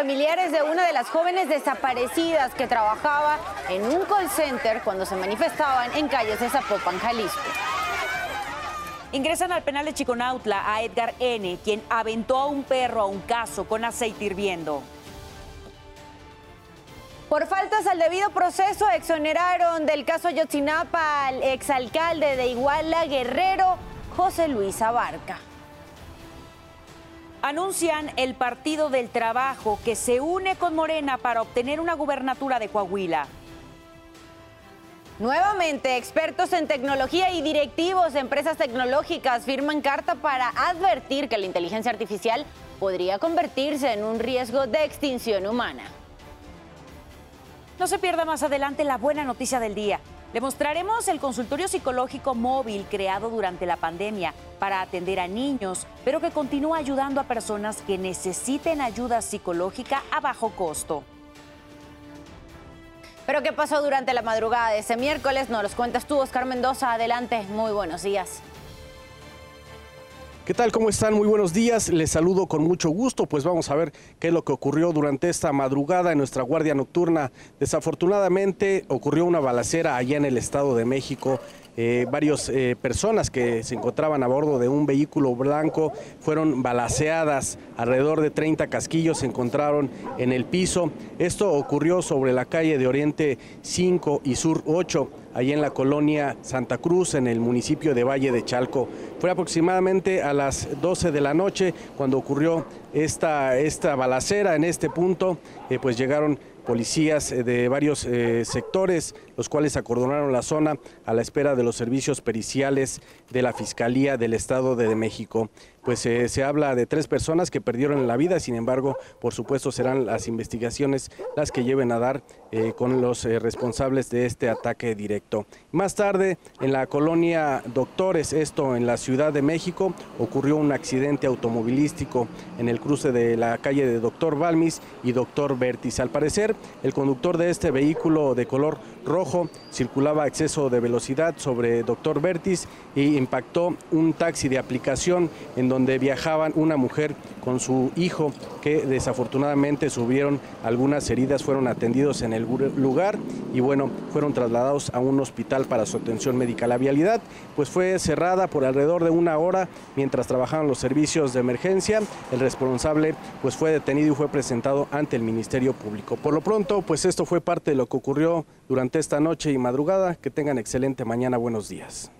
familiares de una de las jóvenes desaparecidas que trabajaba en un call center cuando se manifestaban en calles de Zapopan, Jalisco. Ingresan al penal de Chiconautla a Edgar N., quien aventó a un perro a un caso con aceite hirviendo. Por faltas al debido proceso, exoneraron del caso Yotzinapa al exalcalde de Iguala, Guerrero, José Luis Abarca. Anuncian el Partido del Trabajo que se une con Morena para obtener una gubernatura de Coahuila. Nuevamente, expertos en tecnología y directivos de empresas tecnológicas firman carta para advertir que la inteligencia artificial podría convertirse en un riesgo de extinción humana. No se pierda más adelante la buena noticia del día. Le mostraremos el consultorio psicológico móvil creado durante la pandemia para atender a niños, pero que continúa ayudando a personas que necesiten ayuda psicológica a bajo costo. Pero ¿qué pasó durante la madrugada de ese miércoles? Nos los cuentas tú, Oscar Mendoza. Adelante, muy buenos días. ¿Qué tal? ¿Cómo están? Muy buenos días. Les saludo con mucho gusto. Pues vamos a ver qué es lo que ocurrió durante esta madrugada en nuestra guardia nocturna. Desafortunadamente ocurrió una balacera allá en el Estado de México. Eh, varias eh, personas que se encontraban a bordo de un vehículo blanco fueron balaceadas, alrededor de 30 casquillos se encontraron en el piso. Esto ocurrió sobre la calle de Oriente 5 y Sur 8 allí en la colonia Santa Cruz, en el municipio de Valle de Chalco. Fue aproximadamente a las 12 de la noche cuando ocurrió esta, esta balacera en este punto, eh, pues llegaron policías de varios sectores, los cuales acordonaron la zona a la espera de los servicios periciales de la Fiscalía del Estado de México. Pues eh, se habla de tres personas que perdieron la vida, sin embargo, por supuesto serán las investigaciones las que lleven a dar con los responsables de este ataque directo. Más tarde, en la colonia Doctores, esto en la Ciudad de México, ocurrió un accidente automovilístico en el cruce de la calle de Doctor Balmis y Doctor Vértiz. Al parecer, el conductor de este vehículo de color rojo circulaba a exceso de velocidad sobre Doctor Vertis y impactó un taxi de aplicación en donde viajaban una mujer con su hijo que desafortunadamente subieron algunas heridas, fueron atendidos en el lugar y bueno, fueron trasladados a un hospital para su atención médica. La vialidad pues fue cerrada por alrededor de una hora mientras trabajaban los servicios de emergencia. El responsable pues fue detenido y fue presentado ante el Ministerio Público. Por lo pronto, pues esto fue parte de lo que ocurrió durante esta noche y madrugada. Que tengan excelente mañana. Buenos días.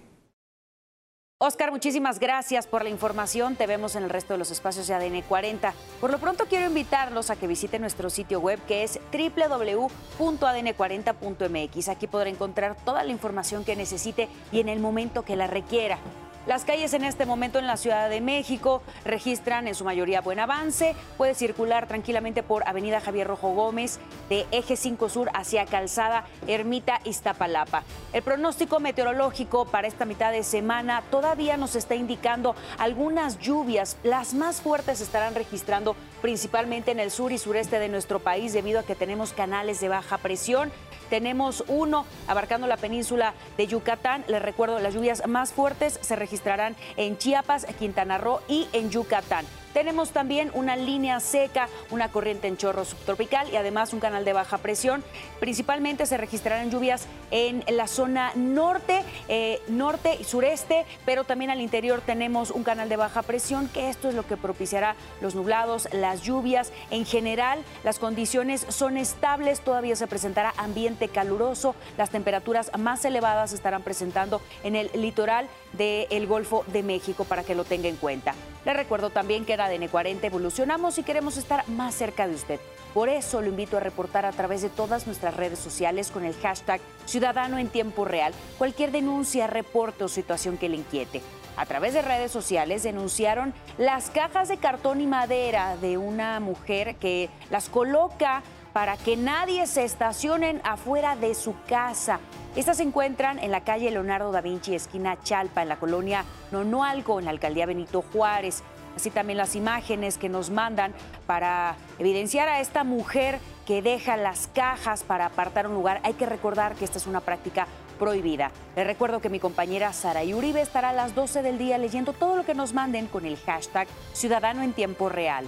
Oscar, muchísimas gracias por la información. Te vemos en el resto de los espacios de ADN 40. Por lo pronto quiero invitarlos a que visiten nuestro sitio web que es www.adn40.mx. Aquí podrá encontrar toda la información que necesite y en el momento que la requiera. Las calles en este momento en la Ciudad de México registran en su mayoría buen avance. Puede circular tranquilamente por Avenida Javier Rojo Gómez de Eje 5 Sur hacia Calzada Ermita Iztapalapa. El pronóstico meteorológico para esta mitad de semana todavía nos está indicando algunas lluvias. Las más fuertes estarán registrando principalmente en el sur y sureste de nuestro país debido a que tenemos canales de baja presión tenemos uno abarcando la península de Yucatán. Les recuerdo, las lluvias más fuertes se registrarán en Chiapas, Quintana Roo y en Yucatán. Tenemos también una línea seca, una corriente en chorro subtropical y además un canal de baja presión. Principalmente se registrarán lluvias en la zona norte, eh, norte y sureste, pero también al interior tenemos un canal de baja presión, que esto es lo que propiciará los nublados, las lluvias. En general, las condiciones son estables, todavía se presentará ambiente caluroso, las temperaturas más elevadas estarán presentando en el litoral del Golfo de México para que lo tenga en cuenta. Le recuerdo también que en ADN 40 evolucionamos y queremos estar más cerca de usted. Por eso lo invito a reportar a través de todas nuestras redes sociales con el hashtag Ciudadano en Tiempo Real cualquier denuncia, reporte o situación que le inquiete. A través de redes sociales denunciaron las cajas de cartón y madera de una mujer que las coloca para que nadie se estacionen afuera de su casa. Estas se encuentran en la calle Leonardo da Vinci, esquina Chalpa, en la colonia Nonoalco, en la alcaldía Benito Juárez. Así también las imágenes que nos mandan para evidenciar a esta mujer que deja las cajas para apartar un lugar. Hay que recordar que esta es una práctica prohibida. Les recuerdo que mi compañera Sara Uribe estará a las 12 del día leyendo todo lo que nos manden con el hashtag Ciudadano en Tiempo Real.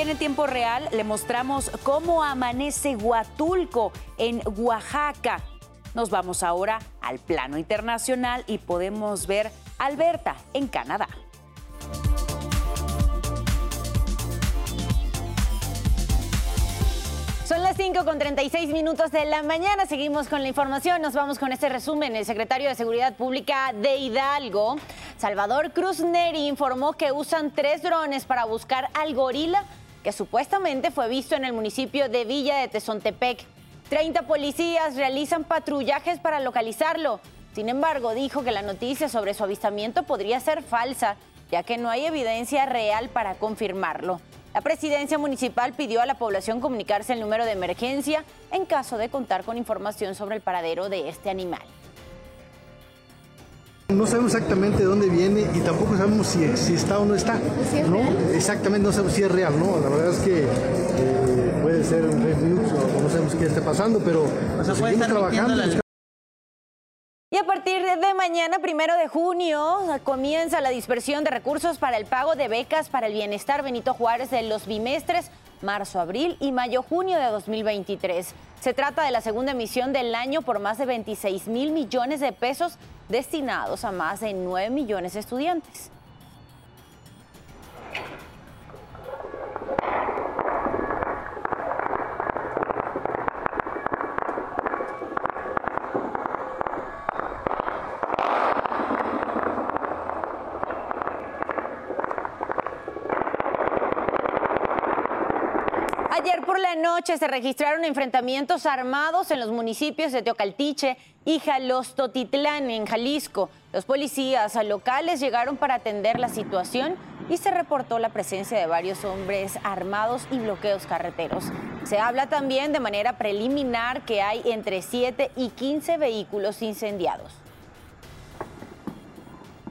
En tiempo real le mostramos cómo amanece Huatulco en Oaxaca. Nos vamos ahora al plano internacional y podemos ver Alberta en Canadá. Son las 5 con 36 minutos de la mañana. Seguimos con la información. Nos vamos con este resumen. El secretario de Seguridad Pública de Hidalgo, Salvador Cruz Neri, informó que usan tres drones para buscar al gorila que supuestamente fue visto en el municipio de Villa de Tezontepec. 30 policías realizan patrullajes para localizarlo. Sin embargo, dijo que la noticia sobre su avistamiento podría ser falsa, ya que no hay evidencia real para confirmarlo. La presidencia municipal pidió a la población comunicarse el número de emergencia en caso de contar con información sobre el paradero de este animal. No sabemos exactamente de dónde viene y tampoco sabemos si, está o no está. ¿no? Exactamente, no sabemos si es real, ¿no? La verdad es que eh, puede ser un red news o no sabemos qué está pasando, pero seguimos trabajando. Y a partir de mañana, primero de junio, comienza la dispersión de recursos para el pago de becas para el bienestar Benito Juárez de los bimestres marzo, abril y mayo-junio de 2023. Se trata de la segunda emisión del año por más de 26 mil millones de pesos destinados a más de 9 millones de estudiantes. Se registraron enfrentamientos armados en los municipios de Teocaltiche y Jalostotitlán, en Jalisco. Los policías locales llegaron para atender la situación y se reportó la presencia de varios hombres armados y bloqueos carreteros. Se habla también de manera preliminar que hay entre 7 y 15 vehículos incendiados.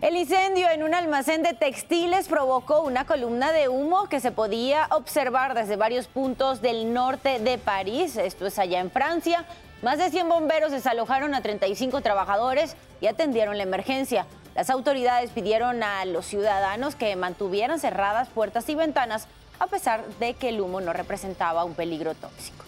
El incendio en un almacén de textiles provocó una columna de humo que se podía observar desde varios puntos del norte de París, esto es allá en Francia. Más de 100 bomberos desalojaron a 35 trabajadores y atendieron la emergencia. Las autoridades pidieron a los ciudadanos que mantuvieran cerradas puertas y ventanas a pesar de que el humo no representaba un peligro tóxico.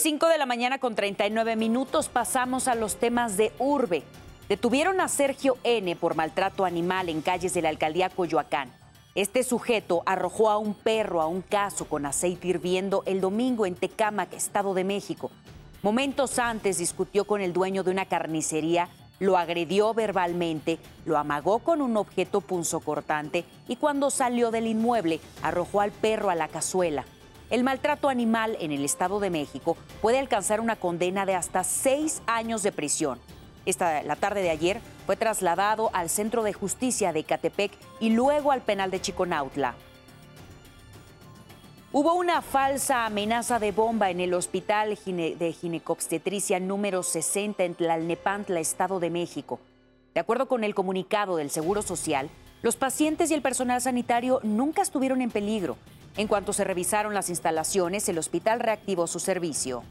5 de la mañana con 39 minutos pasamos a los temas de urbe. Detuvieron a Sergio N por maltrato animal en calles de la alcaldía Coyoacán. Este sujeto arrojó a un perro a un caso con aceite hirviendo el domingo en Tecámac, Estado de México. Momentos antes discutió con el dueño de una carnicería, lo agredió verbalmente, lo amagó con un objeto punzocortante y cuando salió del inmueble arrojó al perro a la cazuela. El maltrato animal en el Estado de México puede alcanzar una condena de hasta seis años de prisión. Esta, la tarde de ayer fue trasladado al Centro de Justicia de Catepec y luego al penal de Chiconautla. Hubo una falsa amenaza de bomba en el Hospital de Ginecobstetricia número 60 en Tlalnepantla, Estado de México. De acuerdo con el comunicado del Seguro Social, los pacientes y el personal sanitario nunca estuvieron en peligro en cuanto se revisaron las instalaciones, el hospital reactivó su servicio.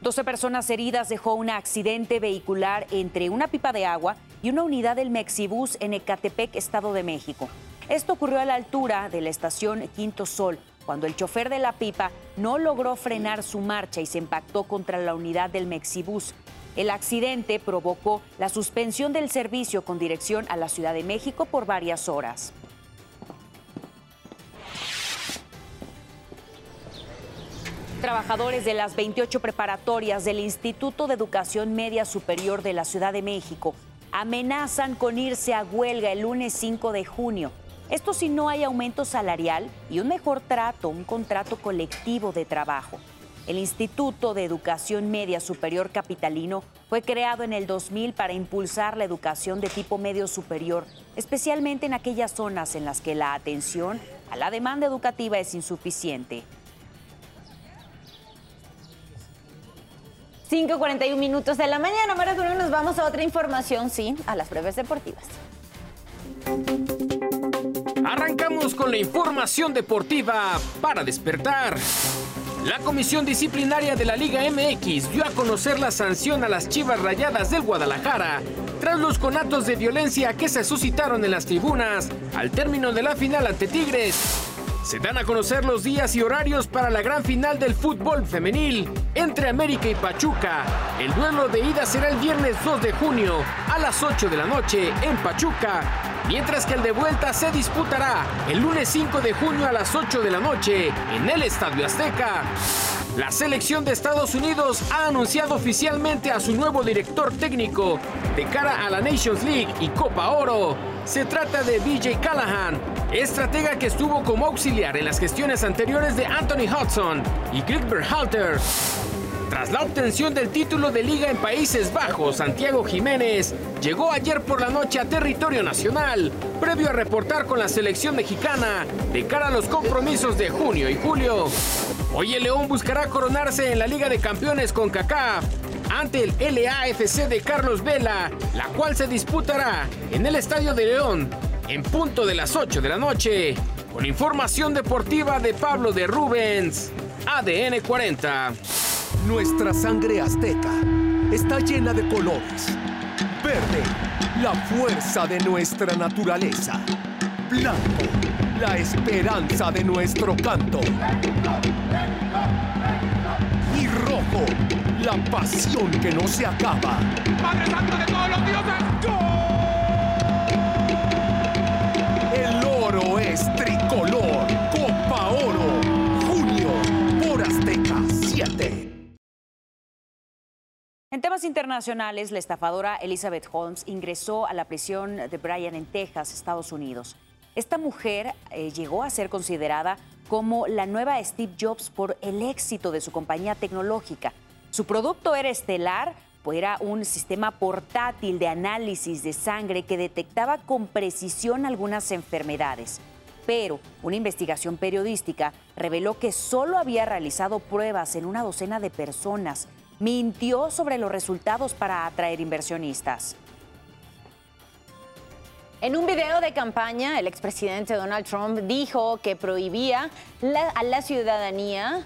12 personas heridas dejó un accidente vehicular entre una pipa de agua y una unidad del Mexibus en Ecatepec, Estado de México. Esto ocurrió a la altura de la estación Quinto Sol, cuando el chofer de la pipa no logró frenar su marcha y se impactó contra la unidad del Mexibus. El accidente provocó la suspensión del servicio con dirección a la Ciudad de México por varias horas. Trabajadores de las 28 preparatorias del Instituto de Educación Media Superior de la Ciudad de México amenazan con irse a huelga el lunes 5 de junio. Esto si no hay aumento salarial y un mejor trato, un contrato colectivo de trabajo. El Instituto de Educación Media Superior Capitalino fue creado en el 2000 para impulsar la educación de tipo medio superior, especialmente en aquellas zonas en las que la atención a la demanda educativa es insuficiente. 5.41 minutos de la mañana. Ahora nos vamos a otra información, sí, a las breves deportivas. Arrancamos con la información deportiva para despertar. La Comisión Disciplinaria de la Liga MX dio a conocer la sanción a las Chivas Rayadas del Guadalajara tras los conatos de violencia que se suscitaron en las tribunas al término de la final ante Tigres. Se dan a conocer los días y horarios para la gran final del fútbol femenil entre América y Pachuca. El duelo de ida será el viernes 2 de junio a las 8 de la noche en Pachuca, mientras que el de vuelta se disputará el lunes 5 de junio a las 8 de la noche en el Estadio Azteca. La selección de Estados Unidos ha anunciado oficialmente a su nuevo director técnico de cara a la Nations League y Copa Oro. Se trata de BJ Callahan, estratega que estuvo como auxiliar en las gestiones anteriores de Anthony Hudson y Greg Berhalter. Tras la obtención del título de liga en Países Bajos, Santiago Jiménez llegó ayer por la noche a territorio nacional, previo a reportar con la selección mexicana de cara a los compromisos de junio y julio. Hoy el León buscará coronarse en la Liga de Campeones con CACAF ante el LAFC de Carlos Vela, la cual se disputará en el Estadio de León en punto de las 8 de la noche. Con información deportiva de Pablo de Rubens, ADN 40. Nuestra sangre azteca está llena de colores. Verde, la fuerza de nuestra naturaleza. Blanco, la esperanza de nuestro canto. Y rojo, la pasión que no se acaba. Padre Santo de todos los dioses. El oro es tricolor. Copa Oro. Junio. Por Azteca 7. En temas internacionales, la estafadora Elizabeth Holmes ingresó a la prisión de Bryan en Texas, Estados Unidos. Esta mujer eh, llegó a ser considerada como la nueva Steve Jobs por el éxito de su compañía tecnológica. Su producto era estelar, pues era un sistema portátil de análisis de sangre que detectaba con precisión algunas enfermedades. Pero una investigación periodística reveló que solo había realizado pruebas en una docena de personas. Mintió sobre los resultados para atraer inversionistas. En un video de campaña, el expresidente Donald Trump dijo que prohibía a la ciudadanía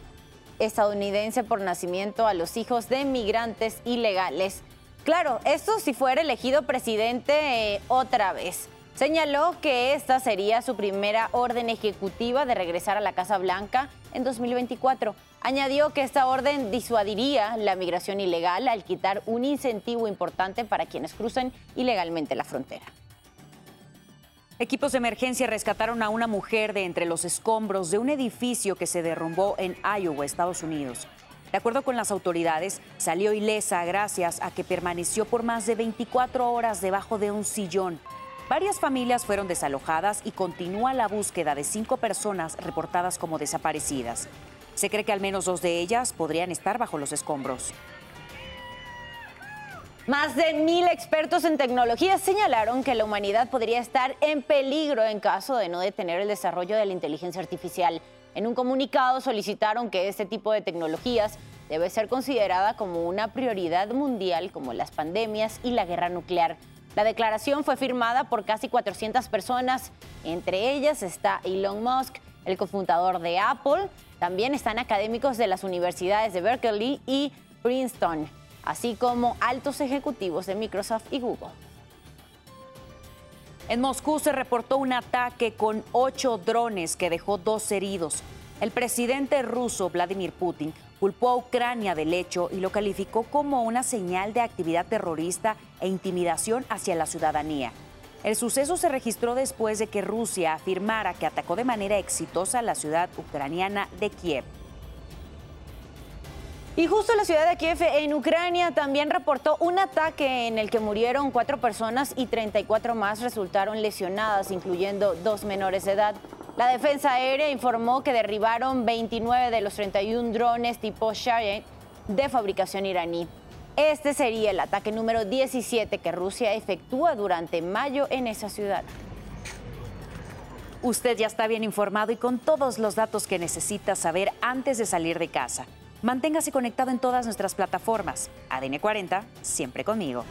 estadounidense por nacimiento a los hijos de migrantes ilegales. Claro, esto si fuera elegido presidente eh, otra vez. Señaló que esta sería su primera orden ejecutiva de regresar a la Casa Blanca en 2024. Añadió que esta orden disuadiría la migración ilegal al quitar un incentivo importante para quienes crucen ilegalmente la frontera. Equipos de emergencia rescataron a una mujer de entre los escombros de un edificio que se derrumbó en Iowa, Estados Unidos. De acuerdo con las autoridades, salió ilesa gracias a que permaneció por más de 24 horas debajo de un sillón. Varias familias fueron desalojadas y continúa la búsqueda de cinco personas reportadas como desaparecidas. Se cree que al menos dos de ellas podrían estar bajo los escombros. Más de mil expertos en tecnología señalaron que la humanidad podría estar en peligro en caso de no detener el desarrollo de la inteligencia artificial. En un comunicado solicitaron que este tipo de tecnologías debe ser considerada como una prioridad mundial como las pandemias y la guerra nuclear. La declaración fue firmada por casi 400 personas, entre ellas está Elon Musk, el cofundador de Apple, también están académicos de las universidades de Berkeley y Princeton así como altos ejecutivos de Microsoft y Google. En Moscú se reportó un ataque con ocho drones que dejó dos heridos. El presidente ruso Vladimir Putin culpó a Ucrania del hecho y lo calificó como una señal de actividad terrorista e intimidación hacia la ciudadanía. El suceso se registró después de que Rusia afirmara que atacó de manera exitosa la ciudad ucraniana de Kiev. Y justo la ciudad de Kiev, en Ucrania, también reportó un ataque en el que murieron cuatro personas y 34 más resultaron lesionadas, incluyendo dos menores de edad. La defensa aérea informó que derribaron 29 de los 31 drones tipo Shahed de fabricación iraní. Este sería el ataque número 17 que Rusia efectúa durante mayo en esa ciudad. Usted ya está bien informado y con todos los datos que necesita saber antes de salir de casa. Manténgase conectado en todas nuestras plataformas. ADN 40, siempre conmigo.